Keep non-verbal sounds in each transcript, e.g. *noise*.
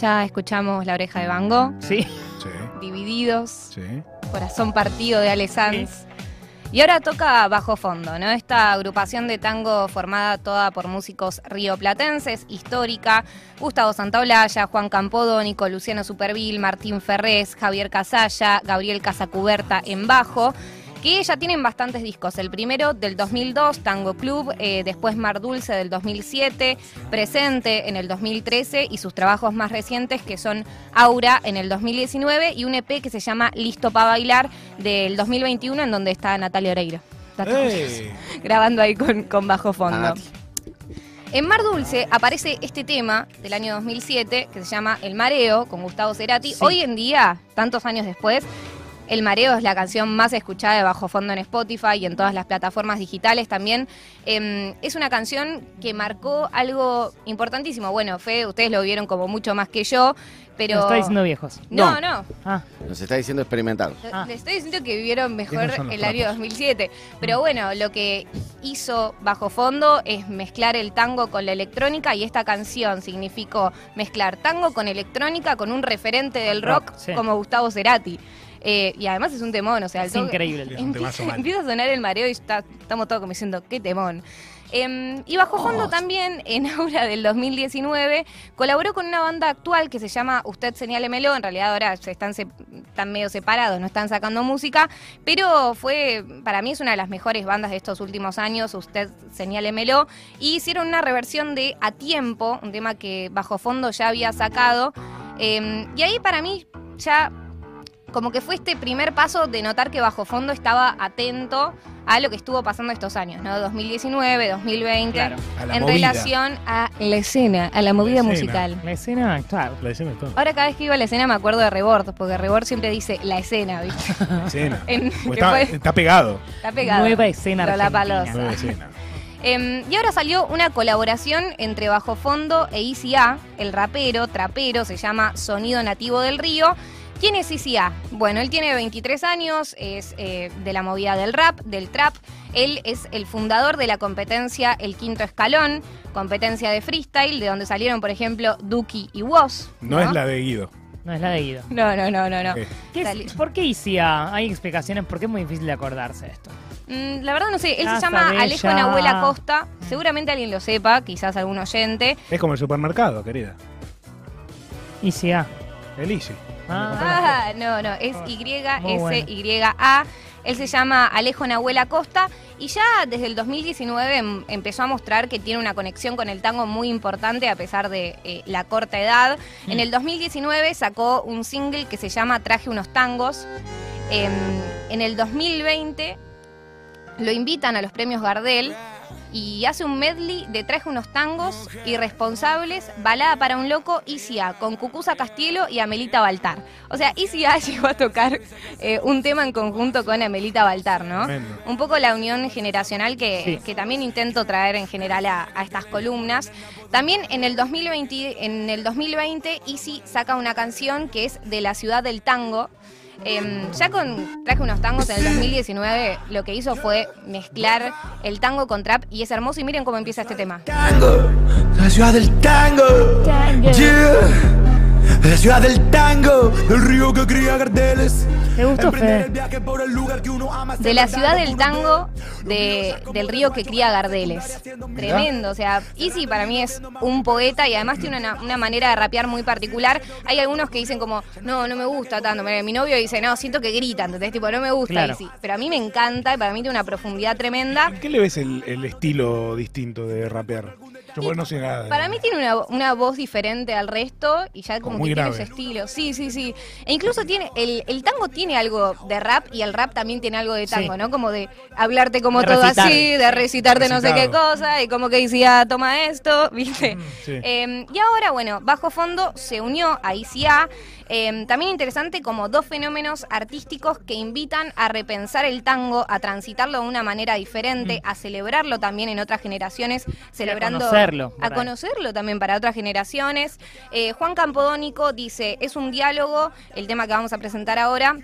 Ya escuchamos La oreja de Van Gogh, Sí. Sí, Divididos, sí. Corazón partido de Ale Sanz. Y ahora toca Bajo Fondo, ¿no? Esta agrupación de tango formada toda por músicos rioplatenses, histórica, Gustavo Santaolalla, Juan Campodónico, Luciano Supervil, Martín Ferrés, Javier Casalla, Gabriel Casacuberta en bajo, que ya tienen bastantes discos. El primero del 2002, Tango Club, eh, después Mar Dulce del 2007, Presente en el 2013 y sus trabajos más recientes que son Aura en el 2019 y un EP que se llama Listo para bailar del 2021 en donde está Natalia Oreiro. Dato curioso. ¡Ey! Grabando ahí con, con bajo fondo. En Mar Dulce aparece este tema del año 2007 que se llama El Mareo con Gustavo Cerati. Sí. Hoy en día, tantos años después, El Mareo es la canción más escuchada de bajo fondo en Spotify y en todas las plataformas digitales también. Em, es una canción que marcó algo importantísimo. Bueno, Fe, ustedes lo vieron como mucho más que yo, pero... Nos está diciendo viejos. No, No. no. Ah, Nos está diciendo experimental. Ah. Les estoy diciendo que vivieron mejor el año trapos. 2007. Pero bueno, lo que hizo Bajo Fondo es mezclar el tango con la electrónica y esta canción significó mezclar tango con electrónica con un referente del rock, Rock, sí. como Gustavo Cerati. Eh, y además es un temón, o sea, es increíble. el *laughs* Empieza, a sonar el mareo y está- estamos todos como diciendo, qué temón. Em, y bajo fondo también, en *laughs* Aura del 2019, colaboró con una banda actual que se llama Usted Señálemelo. En realidad ahora se están, se- están medio separados, no están sacando música, pero fue, para mí es una de las mejores bandas de estos últimos años, Usted Señálemelo. Y hicieron una reversión de A Tiempo, un tema que bajo fondo ya había sacado. Em, y ahí para mí ya como que fue este primer paso de notar que Bajo Fondo estaba atento a lo que estuvo pasando estos años, ¿no? 2019, 2020, Claro. A la en movida. relación a la escena, a la movida escena. musical. La escena actual. La escena es todo. Ahora cada vez que iba a la escena me acuerdo de Rebord, porque Rebord siempre dice la escena, ¿viste? *laughs* Escena. *laughs* En- Porque que está, fue- está pegado. está pegado. Nueva escena. Palosa. Nueva escena. Em, y ahora salió una colaboración entre Bajo Fondo e ICA, el rapero, trapero, se llama Sonido Nativo del Río. ¿Quién es ICA? Bueno, él tiene 23 años, es eh, de la movida del rap, del trap. Él es el fundador de la competencia El Quinto Escalón, competencia de freestyle, de donde salieron, por ejemplo, Duki y Woz. No, es la de Guido. No es la de Guido. No, no, no, no, no. Eh, ¿Qué es- Sali- ¿Por qué ICIA? Hay explicaciones, ¿por qué es muy difícil de acordarse de esto? Mm, la verdad no sé, él Ah, se llama sabés Alejo ya. Nahuela Costa. Seguramente alguien lo sepa, quizás algún oyente. Es como el supermercado, querida. ICA. El Easy. Ah, Ah, no, no, es Y-S-Y-A. Él se llama Alejo Nahuela Costa y ya desde el 2019 em- empezó a mostrar que tiene una conexión con el tango muy importante a pesar de eh, la corta edad. En el 2019 sacó un single que se llama Traje unos tangos. Em, en el 2020 lo invitan a los premios Gardel y hace un medley de Traje unos tangos irresponsables, balada para un loco, ICA, con Cucuza Castielo y Amelita Baltar. O sea, ICA *laughs* llegó a tocar eh, un tema en conjunto con Amelita Baltar, ¿no? Tremendo. Un poco la unión generacional que, Sí. que también intento traer en general a, a estas columnas. También en el 2020, en el 2020 Easy saca una canción que es de la ciudad del tango. Em, ya con traje unos tangos en el 2019 lo que hizo fue mezclar el tango con trap y es hermoso y miren cómo empieza este tema. Tango, la ciudad del tango. Yeah. La ciudad del tango, el río que cría carteles. ¿Te gustó, Emprender Fe? el viaje por el lugar que uno ama. De la ciudad del tango, de, del río que cría Gardeles. Tremendo, o sea, Easy para mí es un poeta y además tiene una, una manera de rapear muy particular. Hay algunos que dicen como, no, no me gusta tanto. Mi novio dice, no, siento que gritan, entonces tipo, no me gusta Claro. Easy. Pero a mí me encanta y para mí tiene una profundidad tremenda. ¿En qué le ves el, el estilo distinto de rapear? Yo nada. Para mí tiene una, una voz diferente al resto y ya como, Como que tiene ese estilo. Sí, sí, sí. E incluso tiene, el, el tango tiene algo de rap y el rap también tiene algo de tango, Sí. ¿no? Como de hablarte como De todo recitar. así, de recitarte no sé qué cosa y como que decía, toma esto, *laughs* ¿viste? Sí. Eh, y ahora, bueno, Bajo Fondo se unió a ICA. Eh, también interesante como dos fenómenos artísticos que invitan a repensar el tango, a transitarlo de una manera diferente, a celebrarlo también en otras generaciones, celebrando conocerlo, a conocerlo también para otras generaciones. Eh, Juan Campodónico dice, es un diálogo, el tema que vamos a presentar ahora,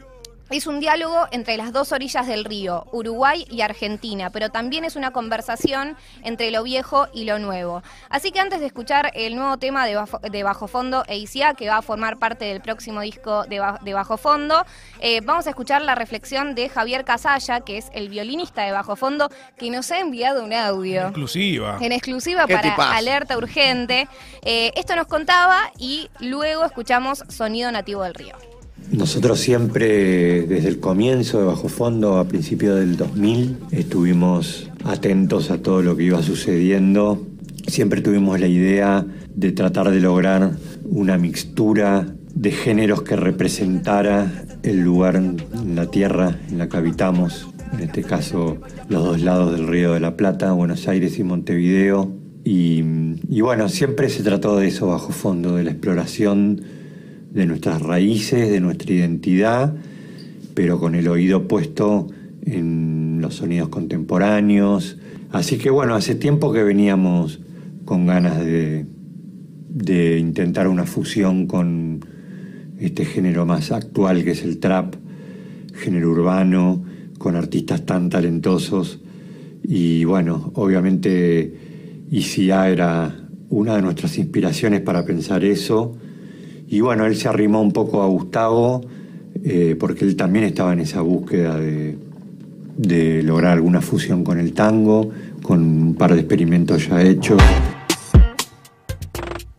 es un diálogo entre las dos orillas del río, Uruguay y Argentina, pero también es una conversación entre lo viejo y lo nuevo. Así que antes de escuchar el nuevo tema de Bajo, Fondo e ICA, que va a formar parte del próximo disco de, Bajo Fondo, eh, vamos a escuchar la reflexión de Javier Casalla, que es el violinista de Bajo Fondo, que nos ha enviado un audio. En exclusiva. En exclusiva para Alerta Urgente. Eh, esto nos contaba y luego escuchamos Sonido Nativo del Río. Nosotros siempre, desde el comienzo de Bajo Fondo, a principios del 2000, estuvimos atentos a todo lo que iba sucediendo. Siempre tuvimos la idea de tratar de lograr una mixtura de géneros que representara el lugar la tierra en la que habitamos, en este caso los dos lados del Río de la Plata, Buenos Aires y Montevideo. Y, y bueno, siempre se trató de eso bajo fondo, de la exploración de nuestras raíces, de nuestra identidad, pero con el oído puesto en los sonidos contemporáneos. Así que bueno, hace tiempo que veníamos con ganas de, de intentar una fusión con este género más actual que es el trap, género urbano, con artistas tan talentosos. Y bueno, obviamente ICA era una de nuestras inspiraciones para pensar eso. Y bueno, él se arrimó un poco a Gustavo, eh, porque él también estaba en esa búsqueda de, de lograr alguna fusión con el tango, con un par de experimentos ya hechos.